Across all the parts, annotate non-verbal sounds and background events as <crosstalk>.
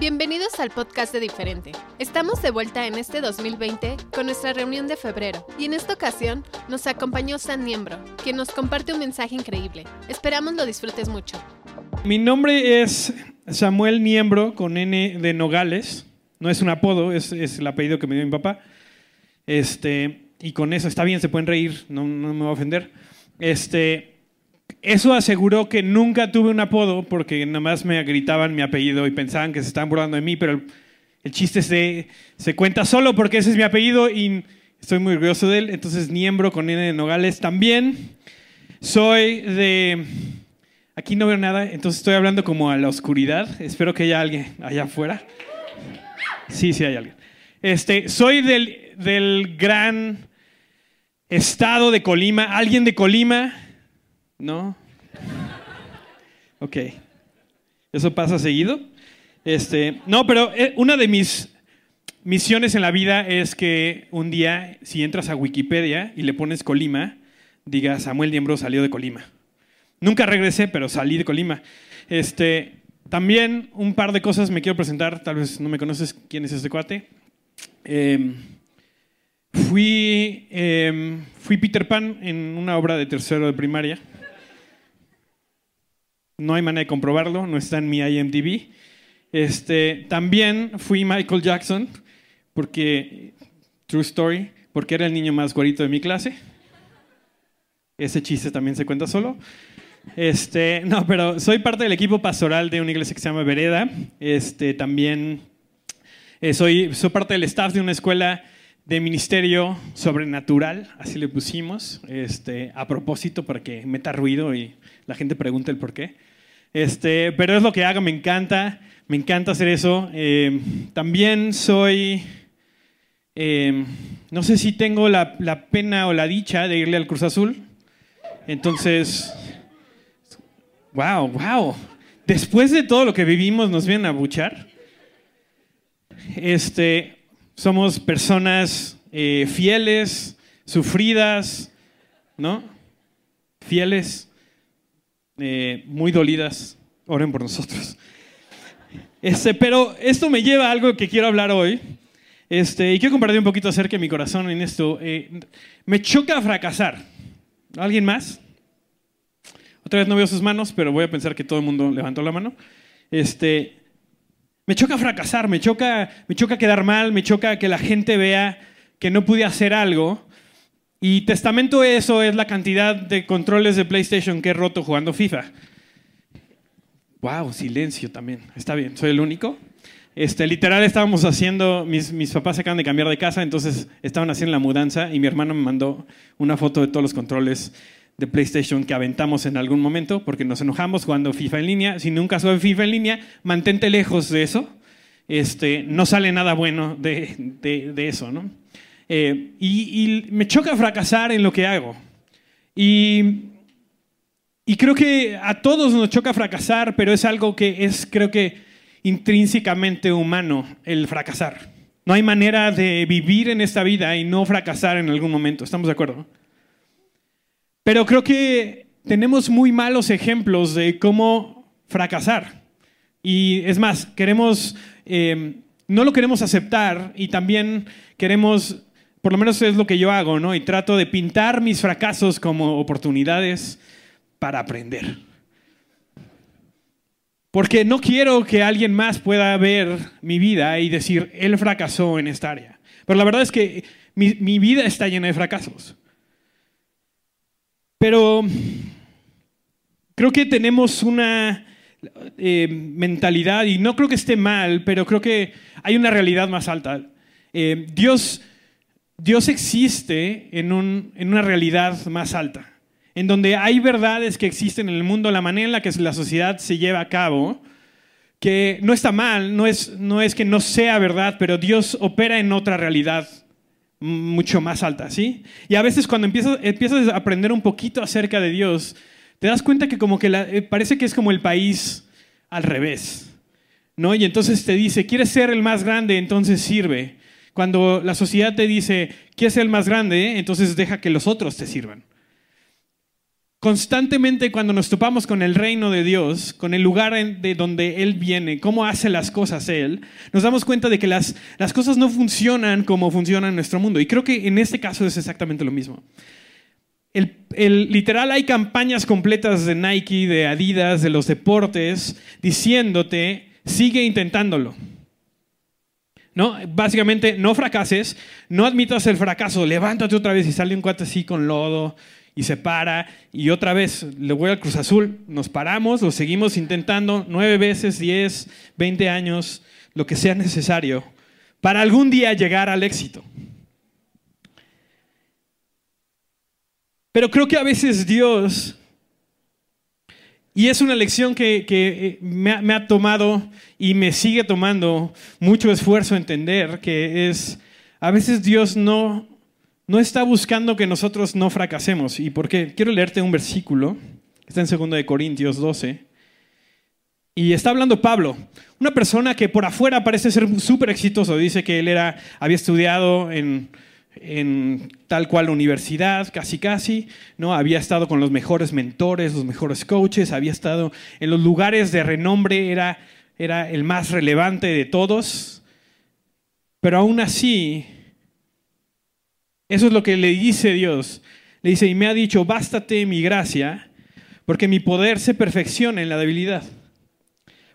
Bienvenidos al podcast de Diferente. Estamos de vuelta en este 2020 con nuestra reunión de febrero y en esta ocasión nos acompañó San Niembro, quien nos comparte un mensaje increíble. Esperamos lo disfrutes mucho. Mi nombre es Samuel Niembro con N de Nogales. No es un apodo, es, el apellido que me dio mi papá. Este, y con eso está bien, se pueden reír, no, no me va a ofender. Este, eso aseguró que nunca tuve un apodo porque nada más me gritaban mi apellido y pensaban que se estaban burlando de mí, pero el, el chiste se, se cuenta solo porque ese es mi apellido y estoy muy orgulloso de él. Entonces, Niembro con N de Nogales también. Soy de... Aquí no veo nada, entonces estoy hablando como a la oscuridad. Espero que haya alguien allá afuera. Sí, sí hay alguien. Este, soy del, del gran estado de Colima. ¿Alguien de Colima? ¿No? Ok. ¿Eso pasa seguido? Este, no, pero eh, una de mis misiones en la vida es que un día, si entras a Wikipedia y le pones Colima, diga Samuel Diembro salió de Colima. Nunca regresé, pero salí de Colima. Este, también un par de cosas me quiero presentar, tal vez no me conoces quién es este cuate. Eh, fui, eh, fui Peter Pan en una obra de tercero de primaria. No hay manera de comprobarlo, no está en mi IMDb. Este, también fui Michael Jackson, porque, true story, porque era el niño más guarito de mi clase. Ese chiste también se cuenta solo. Este, no, pero soy parte del equipo pastoral de una iglesia que se llama Vereda. Este, también eh, soy, soy parte del staff de una escuela de ministerio sobrenatural, así le pusimos, este, a propósito para que meta ruido y la gente pregunte el por qué. Este, pero es lo que hago, me encanta, me encanta hacer eso. Eh, también soy, eh, no sé si tengo la, pena o la dicha de irle al Cruz Azul. Entonces, wow, wow. Después de todo lo que vivimos, nos vienen a buchar. Este, somos personas eh, fieles, sufridas, ¿no? Fieles, eh, muy dolidas. Oren por nosotros. Este, pero esto me lleva a algo que quiero hablar hoy. Este, y quiero compartir un poquito acerca de mi corazón en esto. Eh, me choca fracasar. ¿Alguien más? Otra vez no veo sus manos, pero voy a pensar que todo el mundo levantó la mano. Este, me choca fracasar, me choca, me choca quedar mal, me choca que la gente vea que no pude hacer algo. Y testamento eso es la cantidad de controles de PlayStation que he roto jugando FIFA. Wow, silencio también. Está bien, soy el único. Este, literal estábamos haciendo, mis, mis papás se acaban de cambiar de casa, entonces estaban haciendo la mudanza y mi hermano me mandó una foto de todos los controles de PlayStation que aventamos en algún momento porque nos enojamos jugando FIFA en línea. Si nunca juegas FIFA en línea, mantente lejos de eso. Este, no sale nada bueno de, de, de eso, ¿no? Eh, y, y, me choca fracasar en lo que hago. Y, y creo que a todos nos choca fracasar, pero es algo que es, creo que, intrínsecamente humano el fracasar. No hay manera de vivir en esta vida y no fracasar en algún momento. ¿Estamos de acuerdo? Pero creo que tenemos muy malos ejemplos de cómo fracasar. Y es más, queremos, eh, no lo queremos aceptar y también queremos, por lo menos es lo que yo hago, ¿no? Y trato de pintar mis fracasos como oportunidades para aprender. Porque no quiero que alguien más pueda ver mi vida y decir, él fracasó en esta área. Pero la verdad es que mi, vida está llena de fracasos. Pero creo que tenemos una eh, mentalidad, y no creo que esté mal, pero creo que hay una realidad más alta. Eh, Dios, Dios existe en, un, en una realidad más alta, en donde hay verdades que existen en el mundo, la manera en la que la sociedad se lleva a cabo, que no está mal, no es, no es que no sea verdad, pero Dios opera en otra realidad mucho más alta, ¿sí? Y a veces cuando empiezas, empiezas a aprender un poquito acerca de Dios, te das cuenta que como que la, eh, parece que es como el país al revés, ¿no? Y entonces te dice, ¿quieres ser el más grande? Entonces sirve. Cuando la sociedad te dice, ¿quieres ser el más grande? Entonces deja que los otros te sirvan. constantemente cuando nos topamos con el reino de Dios, con el lugar de donde Él viene, cómo hace las cosas Él, nos damos cuenta de que las, las cosas no funcionan como funcionan en nuestro mundo. Y creo que en este caso es exactamente lo mismo. El, literal hay campañas completas de Nike, de Adidas, de los deportes, diciéndote, sigue intentándolo. ¿No? Básicamente, no fracases, no admitas el fracaso, levántate otra vez y sale un cuate así con lodo y se para y otra vez le voy al Cruz Azul, nos paramos, lo seguimos intentando nueve veces, diez, veinte años, lo que sea necesario, para algún día llegar al éxito. Pero creo que a veces Dios, y es una lección que, eh, me, ha, tomado y me sigue tomando mucho esfuerzo entender, que es, a veces Dios no, no está buscando que nosotros no fracasemos. ¿Y por qué? Quiero leerte un versículo, está en 2 Corintios 12. Y está hablando Pablo, una persona que por afuera parece ser súper exitoso. Dice que él era, había estudiado en en tal cual universidad, casi casi, ¿no? Había estado con los mejores mentores, los mejores coaches, había estado en los lugares de renombre, era, era el más relevante de todos. Pero aún así, eso es lo que le dice Dios. Le dice, y me ha dicho, bástate mi gracia, porque mi poder se perfecciona en la debilidad.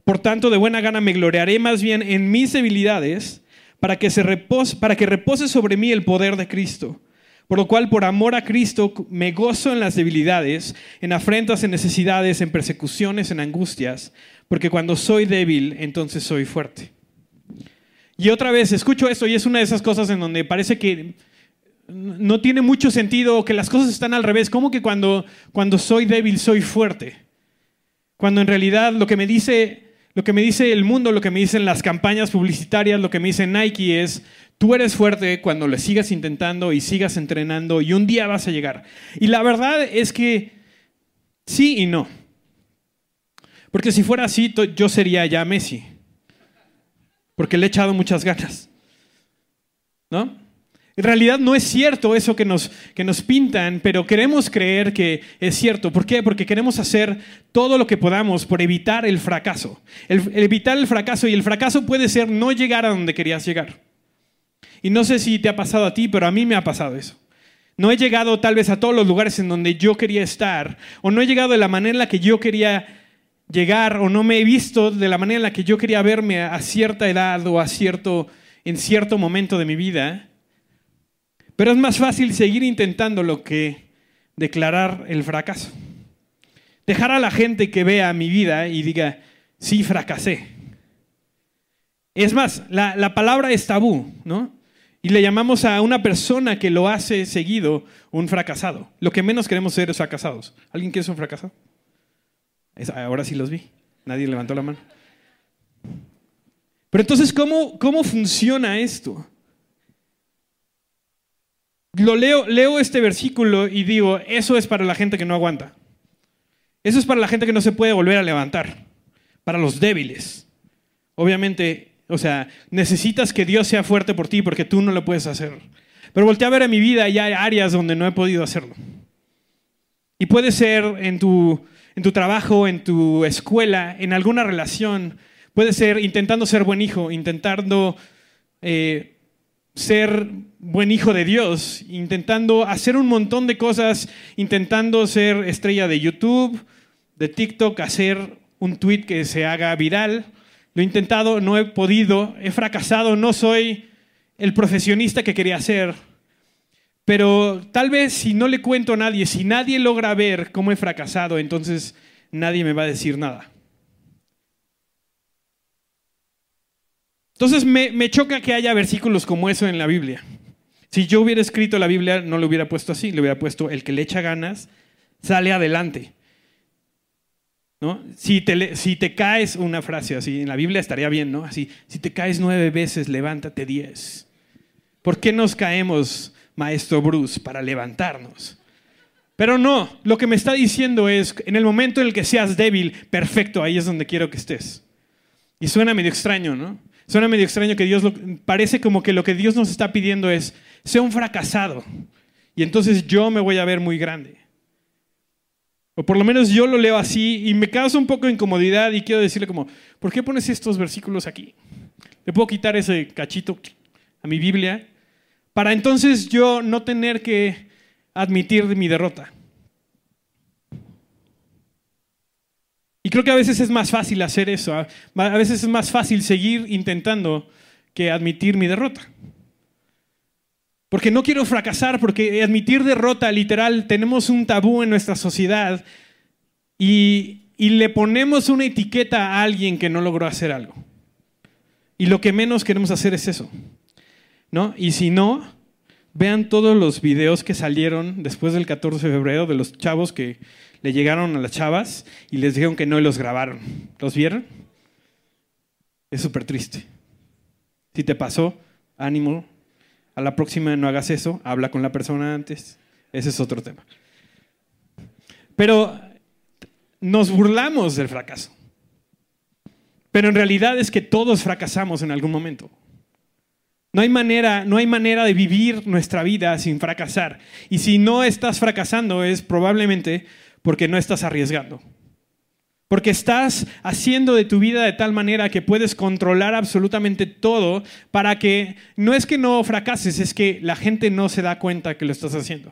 Por tanto, de buena gana me gloriaré más bien en mis debilidades para que, se repose, para que repose sobre mí el poder de Cristo. Por lo cual, por amor a Cristo, me gozo en las debilidades, en afrentas, en necesidades, en persecuciones, en angustias, porque cuando soy débil, entonces soy fuerte. Y otra vez, escucho esto y es una de esas cosas en donde parece que no tiene mucho sentido, que las cosas están al revés. ¿Cómo que cuando, cuando soy débil soy fuerte? Cuando en realidad lo que me dice lo que me dice el mundo, lo que me dicen las campañas publicitarias, lo que me dice Nike es, tú eres fuerte cuando le sigas intentando y sigas entrenando y un día vas a llegar. Y la verdad es que sí y no. Porque si fuera así, yo sería ya Messi. Porque le he echado muchas ganas. ¿No? En realidad no es cierto eso que nos, que nos pintan, pero queremos creer que es cierto. ¿Por qué? Porque queremos hacer todo lo que podamos por evitar el fracaso. evitar el fracaso y el fracaso puede ser no llegar a donde querías llegar. Y no sé si te ha pasado a ti, pero a mí me ha pasado eso. No he llegado tal vez a todos los lugares en donde yo quería estar, o no he llegado de la manera en la que yo quería llegar, o no me he visto de la manera en la que yo quería verme a cierta edad o a cierto, en cierto momento de mi vida. Pero es más fácil seguir intentándolo que declarar el fracaso. Dejar a la gente que vea mi vida y diga, sí, fracasé. Es más, la, palabra es tabú, ¿no? Y le llamamos a una persona que lo hace seguido un fracasado. Lo que menos queremos ser es fracasados. ¿Alguien quiere ser un fracasado? ahora sí los vi. Nadie levantó la mano. Pero entonces, ¿cómo, cómo funciona esto? Lo leo, leo este versículo y digo, eso es para la gente que no aguanta. Eso es para la gente que no se puede volver a levantar, para los débiles. Obviamente, o sea, necesitas que Dios sea fuerte por ti porque tú no lo puedes hacer. Pero voltea a ver en mi vida y hay áreas donde no he podido hacerlo. Y puede ser en tu, en tu trabajo, en tu escuela, en alguna relación. Puede ser intentando ser buen hijo, intentando eh, ser buen hijo de Dios, intentando hacer un montón de cosas, intentando ser estrella de YouTube, de TikTok, hacer un tweet que se haga viral. Lo he intentado, no he podido, he fracasado, no soy el profesionista que quería ser. Pero tal vez si no le cuento a nadie, si nadie logra ver cómo he fracasado, entonces nadie me va a decir nada. Entonces me, choca que haya versículos como eso en la Biblia. Si yo hubiera escrito la Biblia, no lo hubiera puesto así, le hubiera puesto el que le echa ganas, sale adelante. ¿No? Si, te, si te caes, una frase así, en la Biblia estaría bien, ¿no? Así, si te caes nueve veces, levántate diez. ¿Por qué nos caemos, maestro Bruce, para levantarnos? Pero no, lo que me está diciendo es, en el momento en el que seas débil, perfecto, ahí es donde quiero que estés. Y suena medio extraño, ¿no? Suena medio extraño que Dios, parece como que lo que Dios nos está pidiendo es, sea un fracasado. Y entonces yo me voy a ver muy grande. O por lo menos yo lo leo así y me causa un poco de incomodidad y quiero decirle como, ¿por qué pones estos versículos aquí? Le puedo quitar ese cachito a mi Biblia para entonces yo no tener que admitir mi derrota. Y creo que a veces es más fácil hacer eso. A veces es más fácil seguir intentando que admitir mi derrota. Porque no quiero fracasar, porque admitir derrota, literal, tenemos un tabú en nuestra sociedad y, le ponemos una etiqueta a alguien que no logró hacer algo. Y lo que menos queremos hacer es eso. ¿no? Y si no, vean todos los videos que salieron después del 14 de febrero de los chavos que le llegaron a las chavas y les dijeron que no y los grabaron. ¿Los vieron? Es súper triste. Si te pasó, ánimo. A la próxima no hagas eso, habla con la persona antes. Ese es otro tema. Pero nos burlamos del fracaso. Pero en realidad es que todos fracasamos en algún momento. No hay manera, no hay manera de vivir nuestra vida sin fracasar. Y si no estás fracasando es probablemente porque no estás arriesgando. Porque estás haciendo de tu vida de tal manera que puedes controlar absolutamente todo para que no es que no fracases, es que la gente no se da cuenta que lo estás haciendo.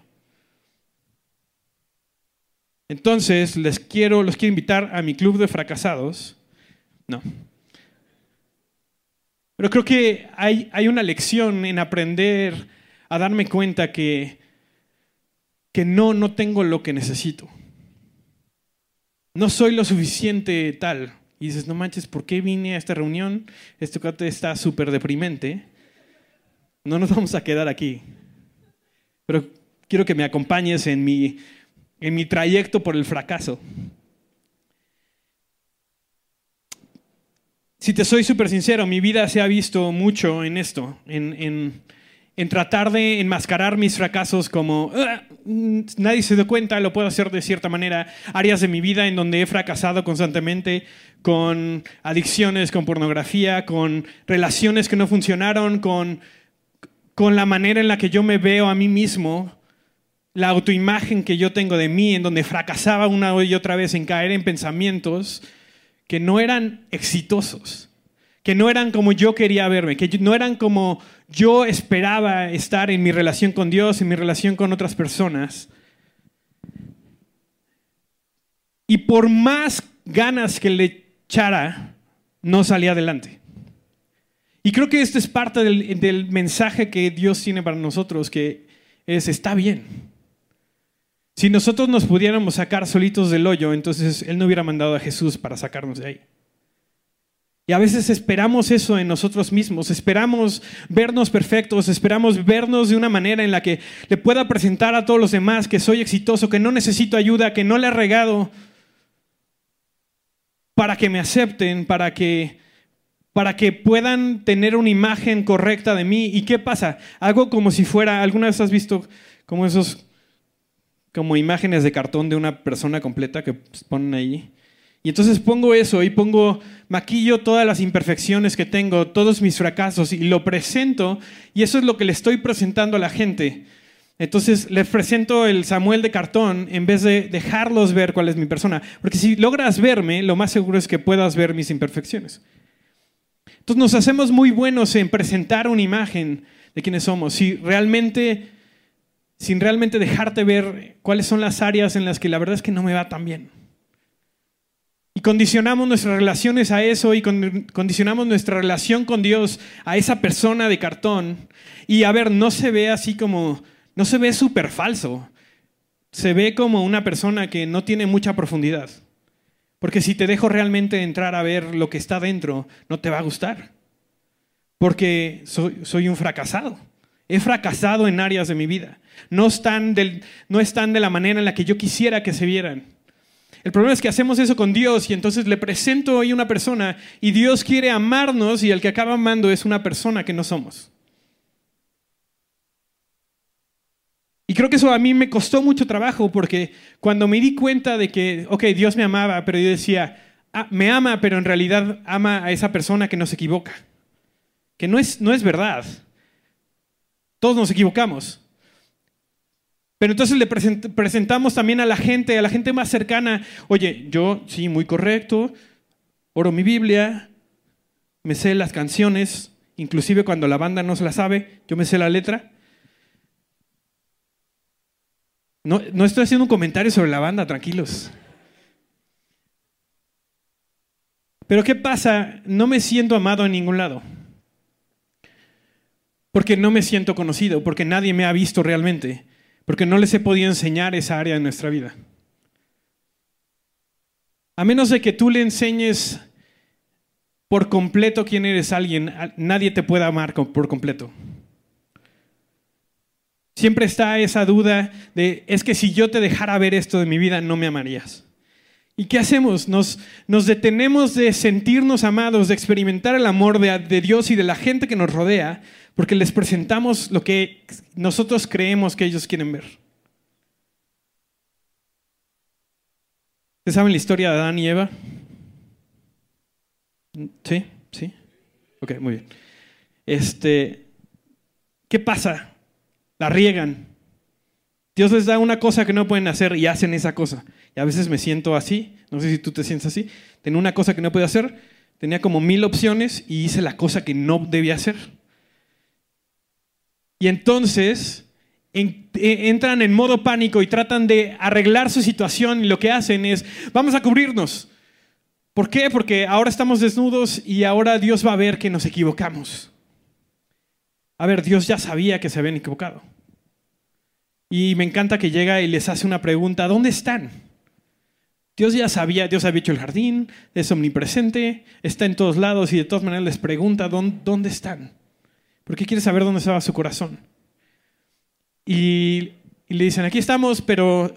Entonces, les quiero, los quiero invitar a mi club de fracasados. No. Pero creo que hay, hay una lección en aprender a darme cuenta que, que no, no tengo lo que necesito no soy lo suficiente tal. Y dices, no manches, ¿por qué vine a esta reunión? Este está súper deprimente. No nos <laughs> vamos a quedar aquí. Pero quiero que me acompañes en mi, en mi trayecto por el fracaso. Si te soy súper sincero, mi vida se ha visto mucho en esto, en, en en tratar de enmascarar mis fracasos como ah, mm, nadie se da cuenta, lo puedo hacer de cierta manera, áreas de mi vida en donde he fracasado constantemente con adicciones, con pornografía, con relaciones que no funcionaron, con, con la manera en la que yo me veo a mí mismo, la autoimagen que yo tengo de mí, en donde fracasaba una y otra vez en caer en pensamientos que no eran exitosos que no eran como yo quería verme, que no eran como yo esperaba estar en mi relación con Dios, en mi relación con otras personas. Y por más ganas que le echara, no salía adelante. Y creo que esto es parte del, mensaje que Dios tiene para nosotros, que es, está bien. Si nosotros nos pudiéramos sacar solitos del hoyo, entonces Él no hubiera mandado a Jesús para sacarnos de ahí. Y a veces esperamos eso en nosotros mismos, esperamos vernos perfectos, esperamos vernos de una manera en la que le pueda presentar a todos los demás que soy exitoso, que no necesito ayuda, que no le he regado, para que me acepten, para que, para que puedan tener una imagen correcta de mí. ¿Y qué pasa? Hago como si fuera, ¿alguna vez has visto como esos, como imágenes de cartón de una persona completa que ponen ahí? Y entonces pongo eso y pongo, maquillo todas las imperfecciones que tengo, todos mis fracasos y lo presento y eso es lo que le estoy presentando a la gente. Entonces les presento el Samuel de cartón en vez de dejarlos ver cuál es mi persona. Porque si logras verme, lo más seguro es que puedas ver mis imperfecciones. Entonces nos hacemos muy buenos en presentar una imagen de quiénes somos. Si realmente, sin realmente dejarte ver cuáles son las áreas en las que la verdad es que no me va tan bien. Condicionamos nuestras relaciones a eso y condicionamos nuestra relación con Dios a esa persona de cartón. Y a ver, no se ve así como, no se ve súper falso. Se ve como una persona que no tiene mucha profundidad. Porque si te dejo realmente entrar a ver lo que está dentro, no te va a gustar. Porque soy, soy un fracasado. He fracasado en áreas de mi vida. No están, del, no están de la manera en la que yo quisiera que se vieran. El problema es que hacemos eso con Dios y entonces le presento hoy una persona y Dios quiere amarnos y el que acaba amando es una persona que no somos. Y creo que eso a mí me costó mucho trabajo porque cuando me di cuenta de que, ok, Dios me amaba, pero yo decía, ah, me ama, pero en realidad ama a esa persona que no se equivoca. Que no es, no es verdad. Todos nos equivocamos. Pero entonces le presentamos también a la gente, a la gente más cercana, oye, yo sí, muy correcto, oro mi Biblia, me sé las canciones, inclusive cuando la banda no se la sabe, yo me sé la letra. No, no estoy haciendo un comentario sobre la banda, tranquilos. Pero ¿qué pasa? No me siento amado en ningún lado. Porque no me siento conocido, porque nadie me ha visto realmente porque no les he podido enseñar esa área de nuestra vida. A menos de que tú le enseñes por completo quién eres alguien, nadie te puede amar por completo. Siempre está esa duda de, es que si yo te dejara ver esto de mi vida, no me amarías. ¿Y qué hacemos? Nos, detenemos de sentirnos amados, de experimentar el amor de, de Dios y de la gente que nos rodea, porque les presentamos lo que nosotros creemos que ellos quieren ver. ¿Ustedes saben la historia de Adán y Eva? ¿Sí? ¿Sí? Ok, muy bien. Este, ¿Qué pasa? La riegan. Dios les da una cosa que no pueden hacer y hacen esa cosa. Y a veces me siento así, no sé si tú te sientes así. Tenía una cosa que no podía hacer, tenía como mil opciones y hice la cosa que no debía hacer. Y entonces e, entran en modo pánico y tratan de arreglar su situación y lo que hacen es, vamos a cubrirnos. ¿Por qué? Porque ahora estamos desnudos y ahora Dios va a ver que nos equivocamos. A ver, Dios ya sabía que se habían equivocado. Y me encanta que llega y les hace una pregunta, ¿dónde están? Dios ya sabía, Dios había hecho el jardín, es omnipresente, está en todos lados y de todas maneras les pregunta, ¿dónde, están? porque quiere saber dónde estaba su corazón. Y, le dicen, aquí estamos, pero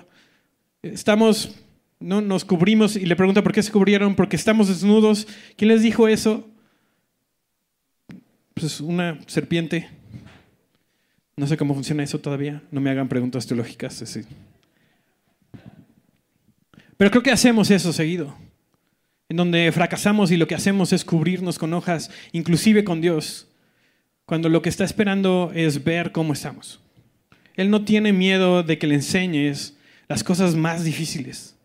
estamos, no nos cubrimos, y le pregunta por qué se cubrieron, porque estamos desnudos. ¿Quién les dijo eso? Pues una serpiente. No sé cómo funciona eso todavía. No me hagan preguntas teológicas. Pero creo que hacemos eso seguido. En donde fracasamos y lo que hacemos es cubrirnos con hojas, inclusive con Dios cuando lo que está esperando es ver cómo estamos. Él no tiene miedo de que le enseñes las cosas más difíciles.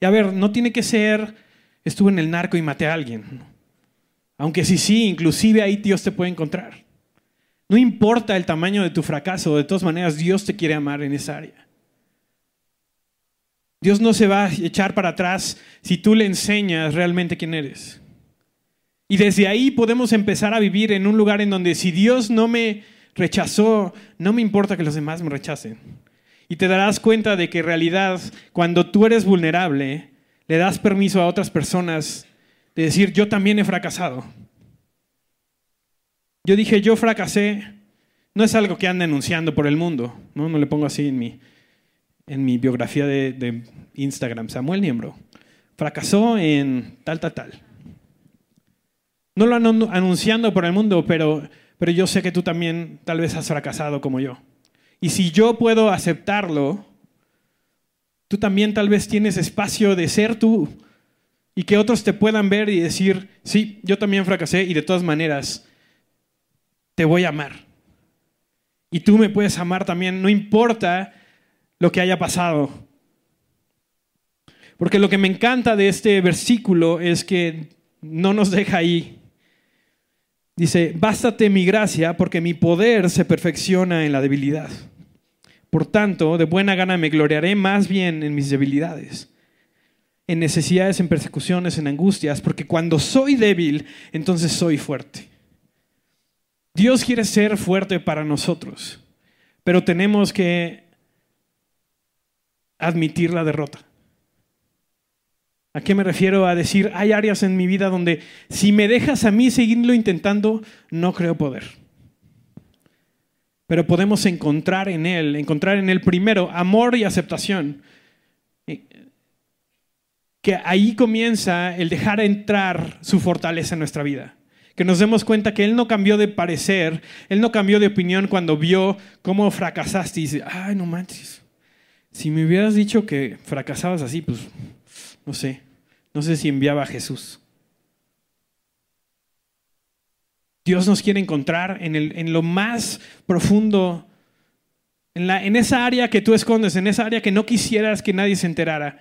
Y a ver, no tiene que ser, estuve en el narco y maté a alguien. Aunque sí, sí, inclusive ahí Dios te puede encontrar. No importa el tamaño de tu fracaso, de todas maneras Dios te quiere amar en esa área. Dios no se va a echar para atrás si tú le enseñas realmente quién eres. Y desde ahí podemos empezar a vivir en un lugar en donde si Dios no me rechazó, no me importa que los demás me rechacen. Y te darás cuenta de que en realidad cuando tú eres vulnerable, le das permiso a otras personas de decir, yo también he fracasado. Yo dije, yo fracasé, no es algo que ande anunciando por el mundo, no, no le pongo así en mi, en mi biografía de, Instagram, Samuel Niembro. Fracasó en tal, tal, tal. No lo ando anunciando por el mundo, pero, pero yo sé que tú también tal vez has fracasado como yo. Y si yo puedo aceptarlo, tú también tal vez tienes espacio de ser tú y que otros te puedan ver y decir, sí, yo también fracasé y de todas maneras te voy a amar. Y tú me puedes amar también, no importa lo que haya pasado. Porque lo que me encanta de este versículo es que no nos deja ahí. Dice, bástate mi gracia porque mi poder se perfecciona en la debilidad. Por tanto, de buena gana me gloriaré más bien en mis debilidades, en necesidades, en persecuciones, en angustias, porque cuando soy débil, entonces soy fuerte. Dios quiere ser fuerte para nosotros, pero tenemos que admitir la derrota. ¿A qué me refiero? A decir, hay áreas en mi vida donde si me dejas a mí seguirlo intentando, no creo poder. Pero podemos encontrar en Él, encontrar en Él primero amor y aceptación. Que ahí comienza el dejar entrar su fortaleza en nuestra vida. Que nos demos cuenta que Él no cambió de parecer, Él no cambió de opinión cuando vio cómo fracasaste y dice, ay, no manches. Si me hubieras dicho que fracasabas así, pues no sé, no sé si enviaba a Jesús. Dios nos quiere encontrar en, el, en lo más profundo En, la, en esa área que tú escondes, en esa área que no quisieras que nadie se enterara.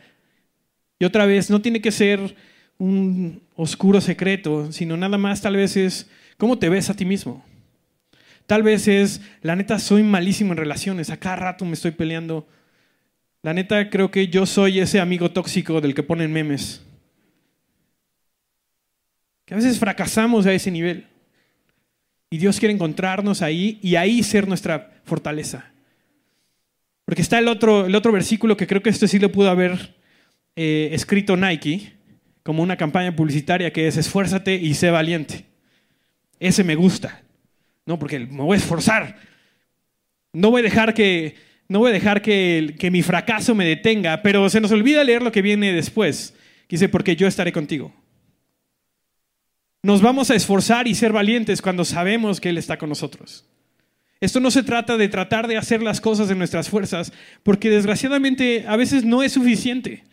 Y otra vez, no tiene que ser un oscuro secreto, sino nada más tal vez es cómo te ves a ti mismo. Tal vez es, la neta, soy malísimo en relaciones, a cada rato me estoy peleando. La neta, creo que yo soy ese amigo tóxico del que ponen memes. Que a veces fracasamos a ese nivel. Y Dios quiere encontrarnos ahí y ahí ser nuestra fortaleza. Porque está el otro, el otro versículo que creo que este sí lo pudo haber eh, escrito Nike como una campaña publicitaria que es esfuérzate y sé valiente. Ese me gusta. No, porque me voy a esforzar. No voy a dejar que, no voy a dejar que, que mi fracaso me detenga, pero se nos olvida leer lo que viene después. Dice, porque yo estaré contigo. Nos vamos a esforzar y ser valientes cuando sabemos que Él está con nosotros. Esto no se trata de tratar de hacer las cosas en nuestras fuerzas, porque desgraciadamente a veces no es suficiente.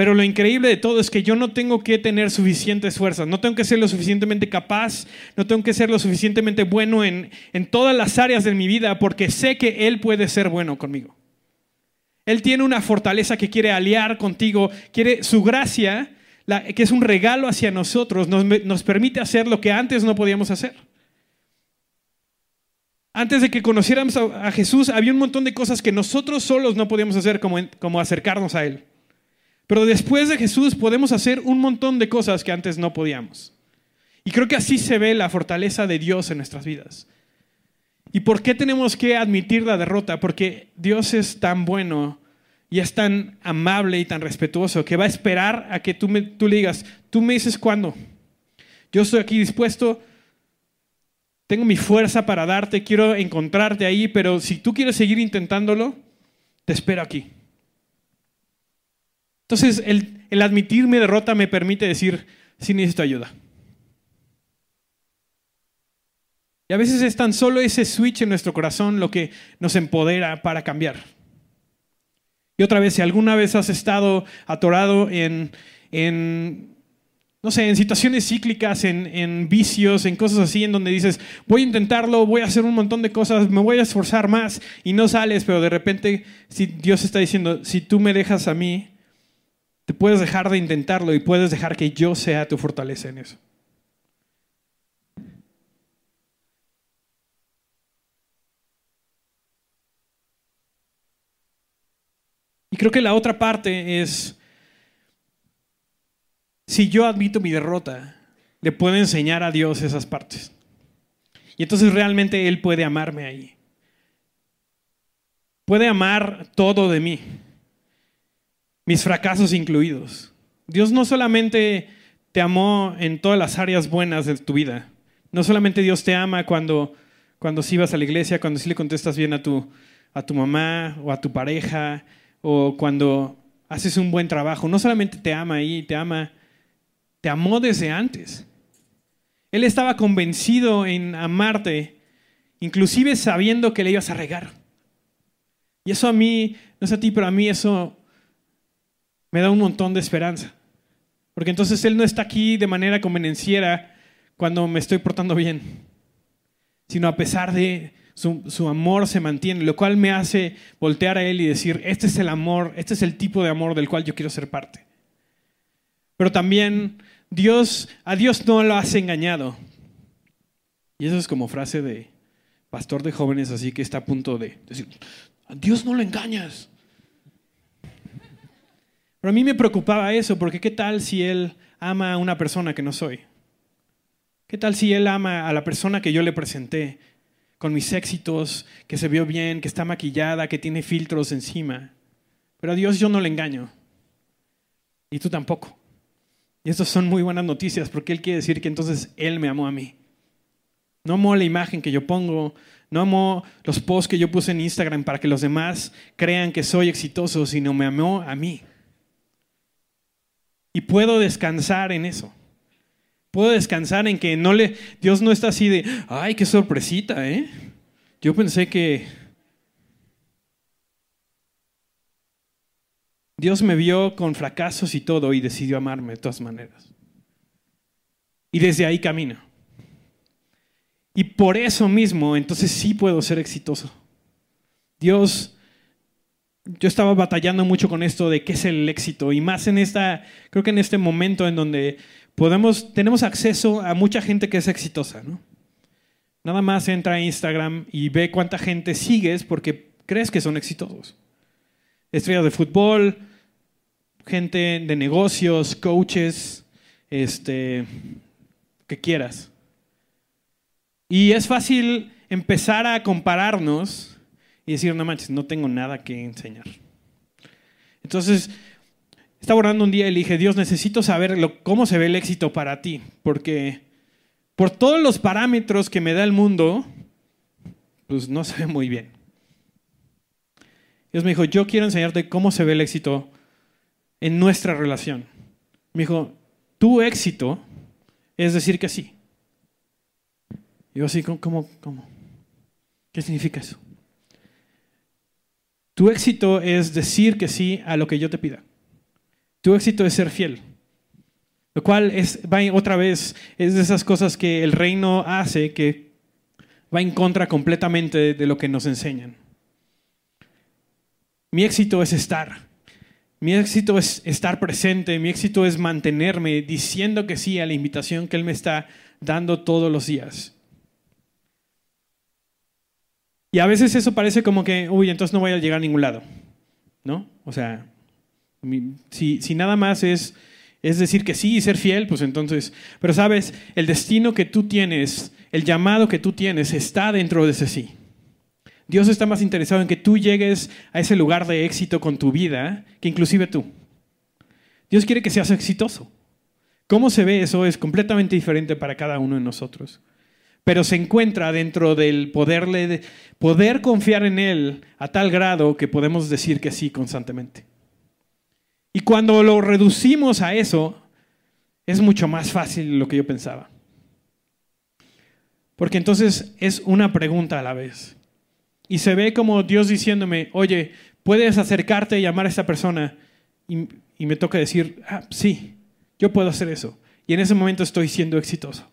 Pero lo increíble de todo es que yo no tengo que tener suficientes fuerzas, no tengo que ser lo suficientemente capaz, no tengo que ser lo suficientemente bueno en, en todas las áreas de mi vida, porque sé que Él puede ser bueno conmigo. Él tiene una fortaleza que quiere aliar contigo, quiere su gracia, que es un regalo hacia nosotros, nos, nos permite hacer lo que antes no podíamos hacer. Antes de que conociéramos a, Jesús, había un montón de cosas que nosotros solos no podíamos hacer, como, como acercarnos a Él. Pero después de Jesús podemos hacer un montón de cosas que antes no podíamos. Y creo que así se ve la fortaleza de Dios en nuestras vidas. ¿Y por qué tenemos que admitir la derrota? Porque Dios es tan bueno y es tan amable y tan respetuoso que va a esperar a que tú, me, tú le digas, tú me dices cuándo. Yo estoy aquí dispuesto, tengo mi fuerza para darte, quiero encontrarte ahí, pero si tú quieres seguir intentándolo, te espero aquí. Entonces, el, admitir mi derrota me permite decir, sí necesito ayuda. Y a veces es tan solo ese switch en nuestro corazón lo que nos empodera para cambiar. Y otra vez, si alguna vez has estado atorado en, no sé, en situaciones cíclicas, en, en, vicios, en cosas así, en donde dices, voy a intentarlo, voy a hacer un montón de cosas, me voy a esforzar más y no sales, pero de repente si Dios está diciendo, si tú me dejas a mí, puedes dejar de intentarlo y puedes dejar que yo sea tu fortaleza en eso. Y creo que la otra parte es, si yo admito mi derrota, le puedo enseñar a Dios esas partes. Y entonces realmente Él puede amarme ahí. Puede amar todo de mí mis fracasos incluidos. Dios no solamente te amó en todas las áreas buenas de tu vida, no solamente Dios te ama cuando, cuando sí vas a la iglesia, cuando sí le contestas bien a tu, a tu mamá o a tu pareja, o cuando haces un buen trabajo, no solamente te ama ahí, te ama, te amó desde antes. Él estaba convencido en amarte, inclusive sabiendo que le ibas a regar. Y eso a mí, no sé a ti, pero a mí eso me da un montón de esperanza. Porque entonces Él no está aquí de manera convenenciera cuando me estoy portando bien, sino a pesar de su, amor se mantiene, lo cual me hace voltear a Él y decir, este es el amor, este es el tipo de amor del cual yo quiero ser parte. Pero también Dios, a Dios no lo has engañado. Y eso es como frase de pastor de jóvenes así que está a punto de decir, a Dios no lo engañas. Pero a mí me preocupaba eso, porque ¿qué tal si él ama a una persona que no soy? ¿Qué tal si él ama a la persona que yo le presenté, con mis éxitos, que se vio bien, que está maquillada, que tiene filtros encima? Pero a Dios yo no le engaño. Y tú tampoco. Y estas son muy buenas noticias, porque Él quiere decir que entonces Él me amó a mí. No amó la imagen que yo pongo, no amó los posts que yo puse en Instagram para que los demás crean que soy exitoso, sino me amó a mí. Y puedo descansar en eso. Puedo descansar en que no le, Dios no está así de, ay, qué sorpresita, ¿eh? Yo pensé que Dios me vio con fracasos y todo y decidió amarme de todas maneras. Y desde ahí camino. Y por eso mismo, entonces sí puedo ser exitoso. Dios, yo estaba batallando mucho con esto de qué es el éxito y más en esta, creo que en este momento en donde podemos, tenemos acceso a mucha gente que es exitosa, ¿no? Nada más entra a Instagram y ve cuánta gente sigues porque crees que son exitosos. Estrellas de fútbol, gente de negocios, coaches, este, que quieras. Y es fácil empezar a compararnos y decir, no manches, no tengo nada que enseñar. Entonces, estaba orando un día y le dije, Dios, necesito saber cómo se ve el éxito para ti, porque por todos los parámetros que me da el mundo, pues no se ve muy bien. Dios me dijo, yo quiero enseñarte cómo se ve el éxito en nuestra relación. Me dijo, tu éxito es decir que sí. Y yo así, ¿cómo, cómo? ¿Qué significa eso? Tu éxito es decir que sí a lo que yo te pida. Tu éxito es ser fiel. Lo cual es, va otra vez, es de esas cosas que el reino hace que va en contra completamente de lo que nos enseñan. Mi éxito es estar. Mi éxito es estar presente, mi éxito es mantenerme diciendo que sí a la invitación que Él me está dando todos los días. Y a veces eso parece como que, uy, entonces no voy a llegar a ningún lado. ¿No? O sea, si, si nada más es, es decir que sí y ser fiel, pues entonces, pero sabes, el destino que tú tienes, el llamado que tú tienes está dentro de ese sí. Dios está más interesado en que tú llegues a ese lugar de éxito con tu vida que inclusive tú. Dios quiere que seas exitoso. ¿Cómo se ve eso? Es completamente diferente para cada uno de nosotros. Pero se encuentra dentro del poderle, poder confiar en Él a tal grado que podemos decir que sí constantemente. Y cuando lo reducimos a eso, es mucho más fácil lo que yo pensaba. Porque entonces es una pregunta a la vez. Y se ve como Dios diciéndome, oye, puedes acercarte y llamar a esta persona. Y, me toca decir, ah, sí, yo puedo hacer eso. Y en ese momento estoy siendo exitoso.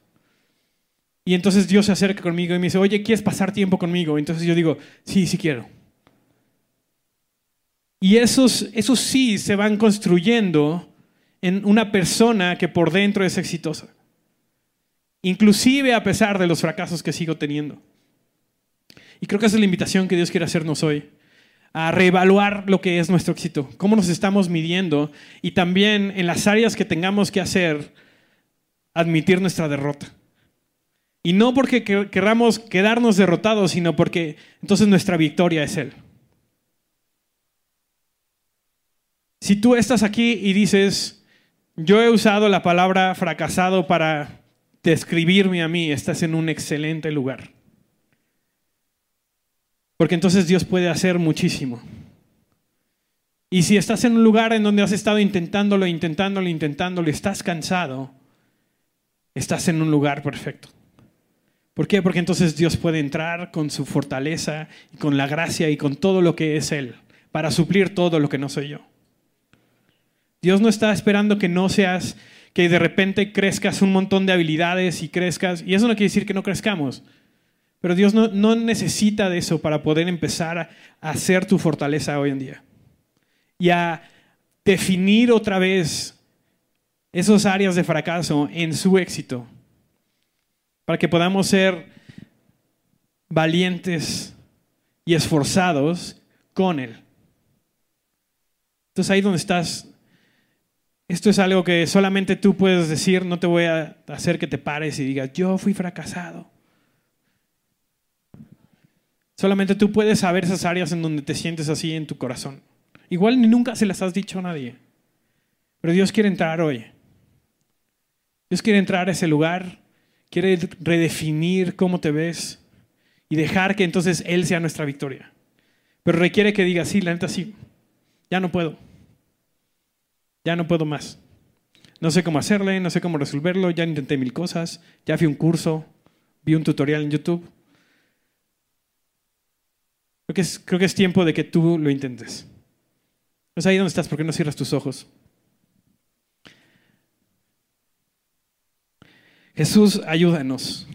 Y entonces Dios se acerca conmigo y me dice, oye, ¿quieres pasar tiempo conmigo? Entonces yo digo, sí, sí quiero. Y esos, esos sí se van construyendo en una persona que por dentro es exitosa. Inclusive a pesar de los fracasos que sigo teniendo. Y creo que esa es la invitación que Dios quiere hacernos hoy, a reevaluar lo que es nuestro éxito, cómo nos estamos midiendo y también en las áreas que tengamos que hacer, admitir nuestra derrota. Y no porque queramos quedarnos derrotados, sino porque entonces nuestra victoria es Él. Si tú estás aquí y dices, yo he usado la palabra fracasado para describirme a mí, estás en un excelente lugar. Porque entonces Dios puede hacer muchísimo. Y si estás en un lugar en donde has estado intentándolo, intentándolo, intentándolo, estás cansado, estás en un lugar perfecto. ¿Por qué? Porque entonces Dios puede entrar con su fortaleza con la gracia y con todo lo que es Él, para suplir todo lo que no soy yo. Dios no está esperando que no seas, que de repente crezcas un montón de habilidades y crezcas, y eso no quiere decir que no crezcamos. Pero Dios no, necesita de eso para poder empezar a, hacer tu fortaleza hoy en día. Y a definir otra vez esas áreas de fracaso en su éxito. Para que podamos ser valientes y esforzados con Él. Entonces ahí donde estás, esto es algo que solamente tú puedes decir, no te voy a hacer que te pares y digas, yo fui fracasado. Solamente tú puedes saber esas áreas en donde te sientes así en tu corazón. Igual ni nunca se las has dicho a nadie. Pero Dios quiere entrar hoy. Dios quiere entrar a ese lugar, quiere redefinir cómo te ves y dejar que entonces Él sea nuestra victoria. Pero requiere que digas, sí, la neta sí, ya no puedo. Ya no puedo más. No sé cómo hacerle, no sé cómo resolverlo, ya intenté mil cosas, ya fui un curso, vi un tutorial en YouTube Creo que, es, creo que es tiempo de que tú lo intentes. Es ahí donde estás, ¿por qué no cierras tus ojos? Jesús, ayúdanos.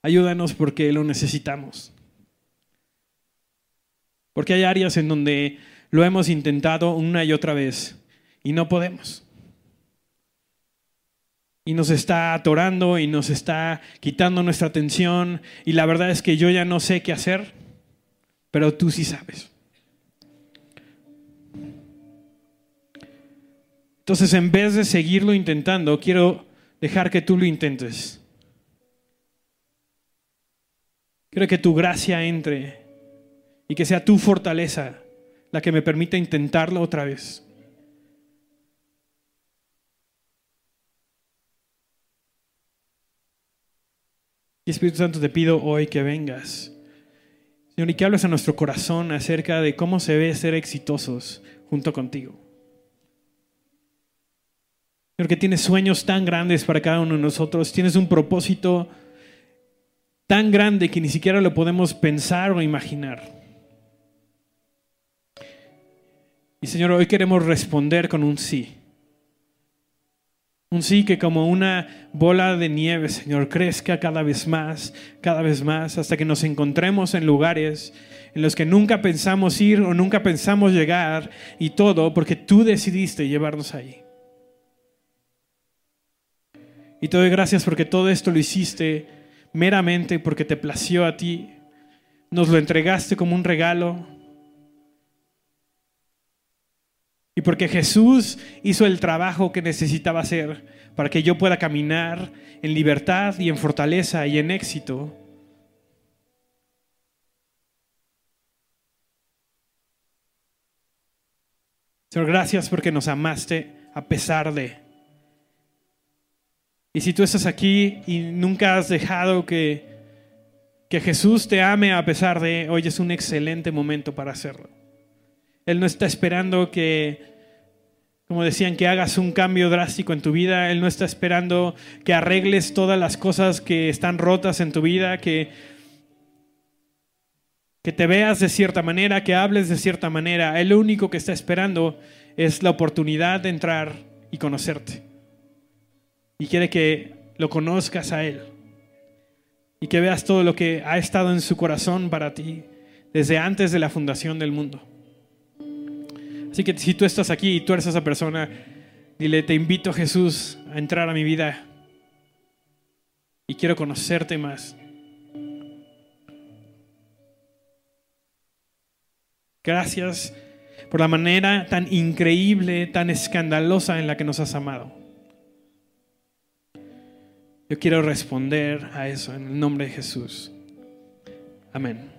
Ayúdanos porque lo necesitamos. Porque hay áreas en donde lo hemos intentado una y otra vez y no podemos. Y nos está atorando y nos está quitando nuestra atención y la verdad es que yo ya no sé qué hacer, pero tú sí sabes. Entonces, en vez de seguirlo intentando, quiero dejar que tú lo intentes. Quiero que tu gracia entre y que sea tu fortaleza la que me permita intentarlo otra vez. Y Espíritu Santo, te pido hoy que vengas. Señor, y que hables a nuestro corazón acerca de cómo se ve ser exitosos junto contigo. Señor, que tienes sueños tan grandes para cada uno de nosotros. Tienes un propósito tan grande que ni siquiera lo podemos pensar o imaginar. Y Señor, hoy queremos responder con un sí. Un sí que como una bola de nieve, Señor, crezca cada vez más, cada vez más, hasta que nos encontremos en lugares en los que nunca pensamos ir o nunca pensamos llegar y todo porque tú decidiste llevarnos ahí. Y te doy gracias porque todo esto lo hiciste meramente porque te plació a ti. Nos lo entregaste como un regalo Y porque Jesús hizo el trabajo que necesitaba hacer para que yo pueda caminar en libertad y en fortaleza y en éxito. Señor, gracias porque nos amaste a pesar de. Y si tú estás aquí y nunca has dejado que, que Jesús te ame a pesar de, hoy es un excelente momento para hacerlo. Él no está esperando que, como decían, que hagas un cambio drástico en tu vida. Él no está esperando que arregles todas las cosas que están rotas en tu vida, que, que te veas de cierta manera, que hables de cierta manera. Él lo único que está esperando es la oportunidad de entrar y conocerte. Y quiere que lo conozcas a Él. Y que veas todo lo que ha estado en su corazón para ti desde antes de la fundación del mundo. Así que si tú estás aquí y tú eres esa persona, dile, te invito Jesús a entrar a mi vida y quiero conocerte más. Gracias por la manera tan increíble, tan escandalosa en la que nos has amado. Yo quiero responder a eso en el nombre de Jesús. Amén.